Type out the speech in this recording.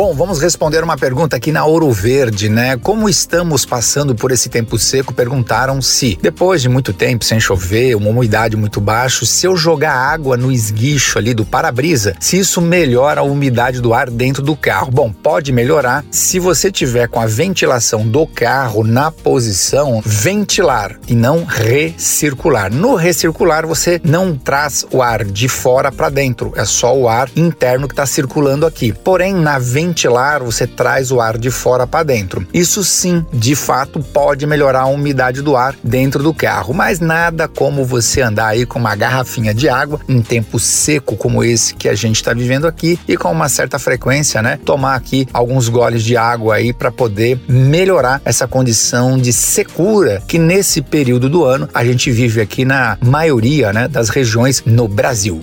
Bom, vamos responder uma pergunta aqui na Ouro Verde, né? Como estamos passando por esse tempo seco? Perguntaram se, depois de muito tempo sem chover, uma umidade muito baixa, se eu jogar água no esguicho ali do para-brisa, se isso melhora a umidade do ar dentro do carro. Bom, pode melhorar se você tiver com a ventilação do carro na posição ventilar e não recircular. No recircular, você não traz o ar de fora para dentro, é só o ar interno que está circulando aqui. Porém, na ventilar, você traz o ar de fora para dentro. Isso sim, de fato, pode melhorar a umidade do ar dentro do carro, mas nada como você andar aí com uma garrafinha de água em tempo seco como esse que a gente está vivendo aqui e com uma certa frequência, né? Tomar aqui alguns goles de água aí para poder melhorar essa condição de secura que nesse período do ano a gente vive aqui na maioria, né, das regiões no Brasil.